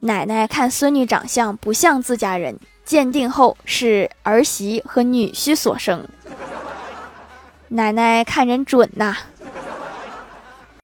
奶奶看孙女长相不像自家人鉴定后是儿媳和女婿所生。奶奶看人准呐。